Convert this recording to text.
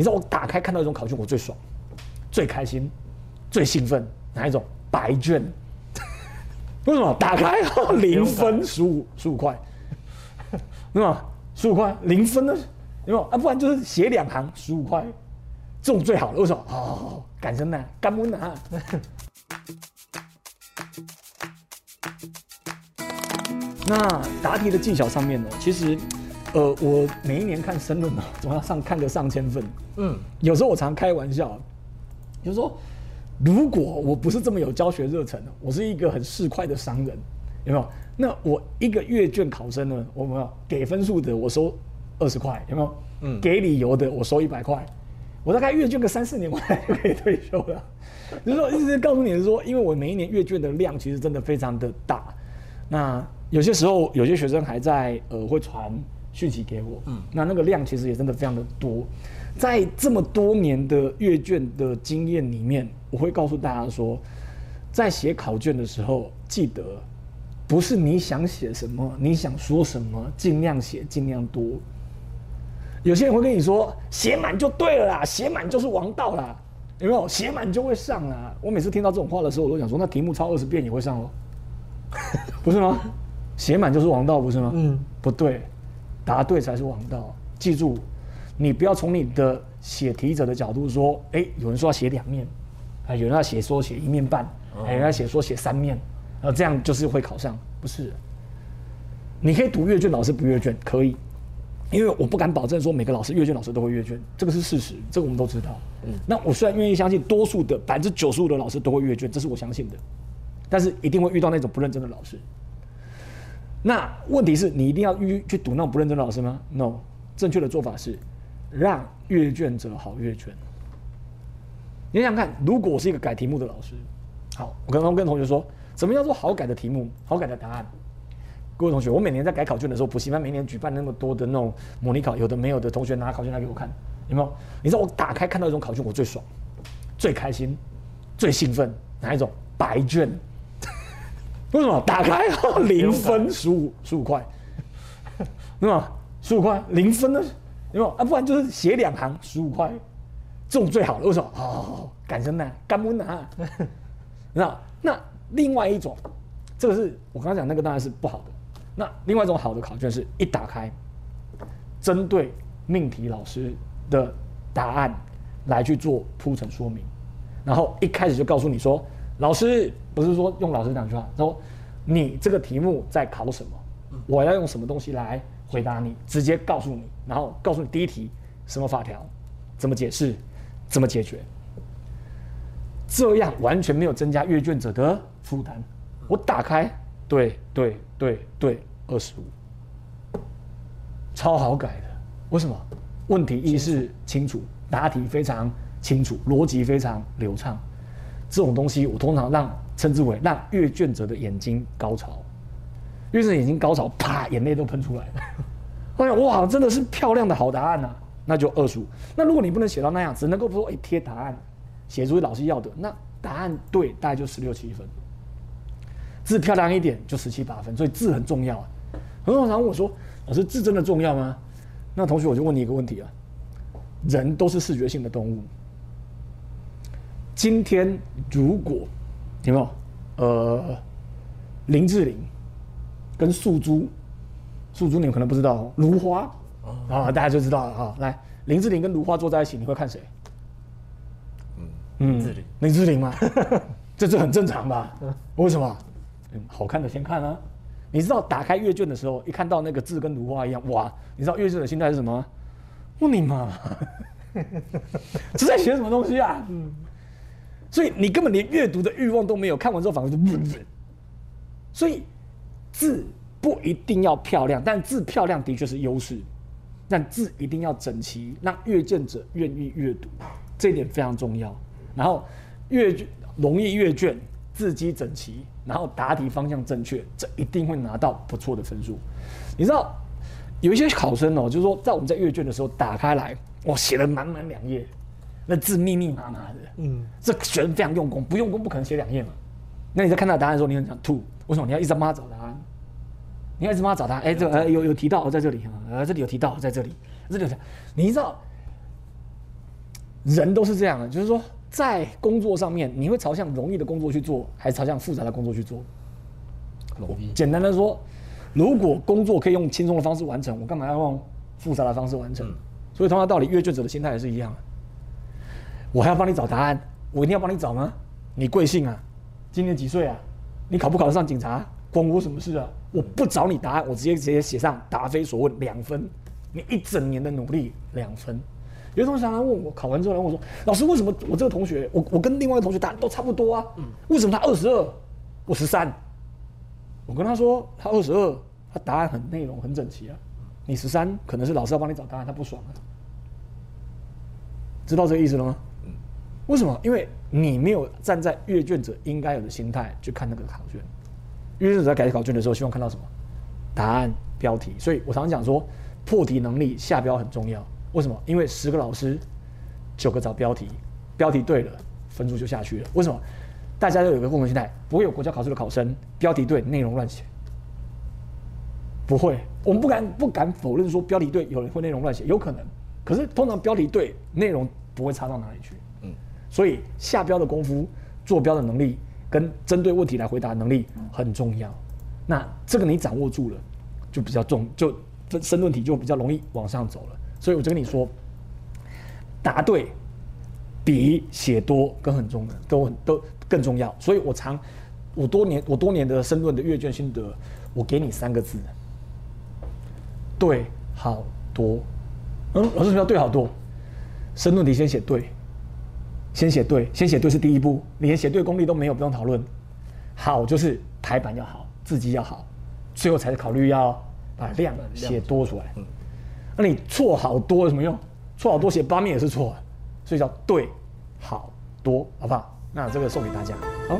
你知道我打开看到一种考卷，我最爽、最开心、最兴奋哪一种？白卷。为什么？打开零分，十五十五块，那么？十五块零分呢？有没有啊？不然就是写两行十五块，这种最好了。为什么？哦，感恩呐，感恩呐。那答题的技巧上面呢，其实，呃，我每一年看申论呢，总要上看个上千份。嗯，有时候我常开玩笑，就是说，如果我不是这么有教学热忱，我是一个很市侩的商人，有没有？那我一个阅卷考生呢，我们给分数的我收二十块，有没有？嗯，给理由的我收一百块，我大概阅卷个三四年，我就可以退休了。就是说，一直告诉你是说，因为我每一年阅卷的量其实真的非常的大，那。有些时候，有些学生还在呃会传讯息给我，嗯，那那个量其实也真的非常的多。在这么多年的阅卷的经验里面，我会告诉大家说，在写考卷的时候，记得不是你想写什么，你想说什么，尽量写，尽量多。有些人会跟你说，写满就对了啦，写满就是王道啦，有没有？写满就会上啦。我每次听到这种话的时候，我都想说，那题目抄二十遍也会上哦，不是吗？写满就是王道，不是吗？嗯，不对，答对才是王道。记住，你不要从你的写题者的角度说，哎，有人说要写两面，啊，有人要写说写一面半，有人要写说写三面，啊，这样就是会考上，不是？你可以读阅卷，老师不阅卷可以，因为我不敢保证说每个老师阅卷老师都会阅卷，这个是事实，这个我们都知道。嗯，那我虽然愿意相信多数的百分之九十五的老师都会阅卷，这是我相信的，但是一定会遇到那种不认真的老师。那问题是你一定要去去赌那种不认真的老师吗？No，正确的做法是让阅卷者好阅卷。你想想看，如果我是一个改题目的老师，好，我刚刚跟同学说，什么叫做好改的题目、好改的答案？各位同学，我每年在改考卷的时候，补习班每年举办那么多的那种模拟考，有的没有的同学拿考卷来给我看，有没有？你知道我打开看到一种考卷，我最爽、最开心、最兴奋哪一种？白卷。为什么打开零分十五十五块？那么？十五块零分呢？有没有啊？不然就是写两行十五块，这种最好的。为什么？哦，感恩呐，感恩呐。那 那另外一种，这个是我刚刚讲那个当然是不好的。那另外一种好的考卷是一打开，针对命题老师的答案来去做铺陈说明，然后一开始就告诉你说。老师不是说用老师讲句话，说你这个题目在考什么，我要用什么东西来回答你，直接告诉你，然后告诉你第一题什么法条，怎么解释，怎么解决，这样完全没有增加阅卷者的负担。我打开，对对对对，二十五，超好改的。为什么？问题意识清楚，答题非常清楚，逻辑非常流畅。这种东西，我通常让称之为让阅卷者的眼睛高潮，阅卷眼睛高潮，啪，眼泪都喷出来了。哎呀，哇，真的是漂亮的好答案呐！那就二十五。那如果你不能写到那样，只能够说哎贴答案，写出老师要的，那答案对大概就十六七分，字漂亮一点就十七八分。所以字很重要啊。很多人问我说，老师字真的重要吗？那同学我就问你一个问题啊，人都是视觉性的动物。今天如果有没有呃林志玲跟素珠，素珠你们可能不知道，如花啊，大家就知道了哈。来，林志玲跟如花坐在一起，你会看谁？嗯嗯，林志玲，林志玲吗？这是很正常吧？为什么？嗯，好看的先看啊。你知道打开阅卷的时候，一看到那个字跟如花一样，哇！你知道阅卷的心态是什么？我你妈，这在写什么东西啊？嗯。所以你根本连阅读的欲望都没有，看完之后反而就不所以字不一定要漂亮，但字漂亮的确是优势。但字一定要整齐，让阅卷者愿意阅读，这一点非常重要。然后阅卷容易阅卷，字迹整齐，然后答题方向正确，这一定会拿到不错的分数。你知道有一些考生哦，就是说在我们在阅卷的时候打开来，哇，写了满满两页。那字密密麻麻的，嗯，这学生非常用功，不用功不可能写两页嘛。那你在看到答案的时候，你很想吐，为什么？你要一直帮他找答案，你要一直帮他找答案。哎，这呃有有提到在这里啊，呃这里有提到在这里，这里有，你知道人都是这样的，就是说在工作上面，你会朝向容易的工作去做，还是朝向复杂的工作去做？容易。简单的说，如果工作可以用轻松的方式完成，我干嘛要用复杂的方式完成？所以同样道理，阅卷者的心态也是一样。我还要帮你找答案，我一定要帮你找吗？你贵姓啊？今年几岁啊？你考不考得上警察？关我什么事啊？我不找你答案，我直接直接写上答非所问两分。你一整年的努力两分。有同学常常问我，考完之后来问我说：“老师，为什么我这个同学，我我跟另外一个同学答案都差不多啊？为什么他二十二，我十三？”我跟他说：“他二十二，他答案很内容很整齐啊。你十三，可能是老师要帮你找答案，他不爽啊。知道这个意思了吗？为什么？因为你没有站在阅卷者应该有的心态去看那个考卷。阅卷者在改考卷的时候，希望看到什么？答案、标题。所以我常常讲说，破题能力下标很重要。为什么？因为十个老师，九个找标题，标题对了，分数就下去了。为什么？大家都有一个共同心态，不会有国家考试的考生标题对，内容乱写。不会，我们不敢不敢否认说标题对，有人会内容乱写，有可能。可是通常标题对，内容不会差到哪里去。嗯，所以下标的功夫、做标的能力跟针对问题来回答能力很重要。那这个你掌握住了，就比较重，就申论题就比较容易往上走了。所以我就跟你说，答对比写多更很重要，都都更重要。所以我常我多年我多年的申论的阅卷心得，我给你三个字：对好多。嗯，老师说要对好多，申论题先写对，先写对，先写对是第一步，你连写对功力都没有，不用讨论。好就是排版要好，字迹要好，最后才考虑要把量写多出来。那你错好多有什么用？错好多写八面也是错，所以叫对好多，好不好？那这个送给大家，好。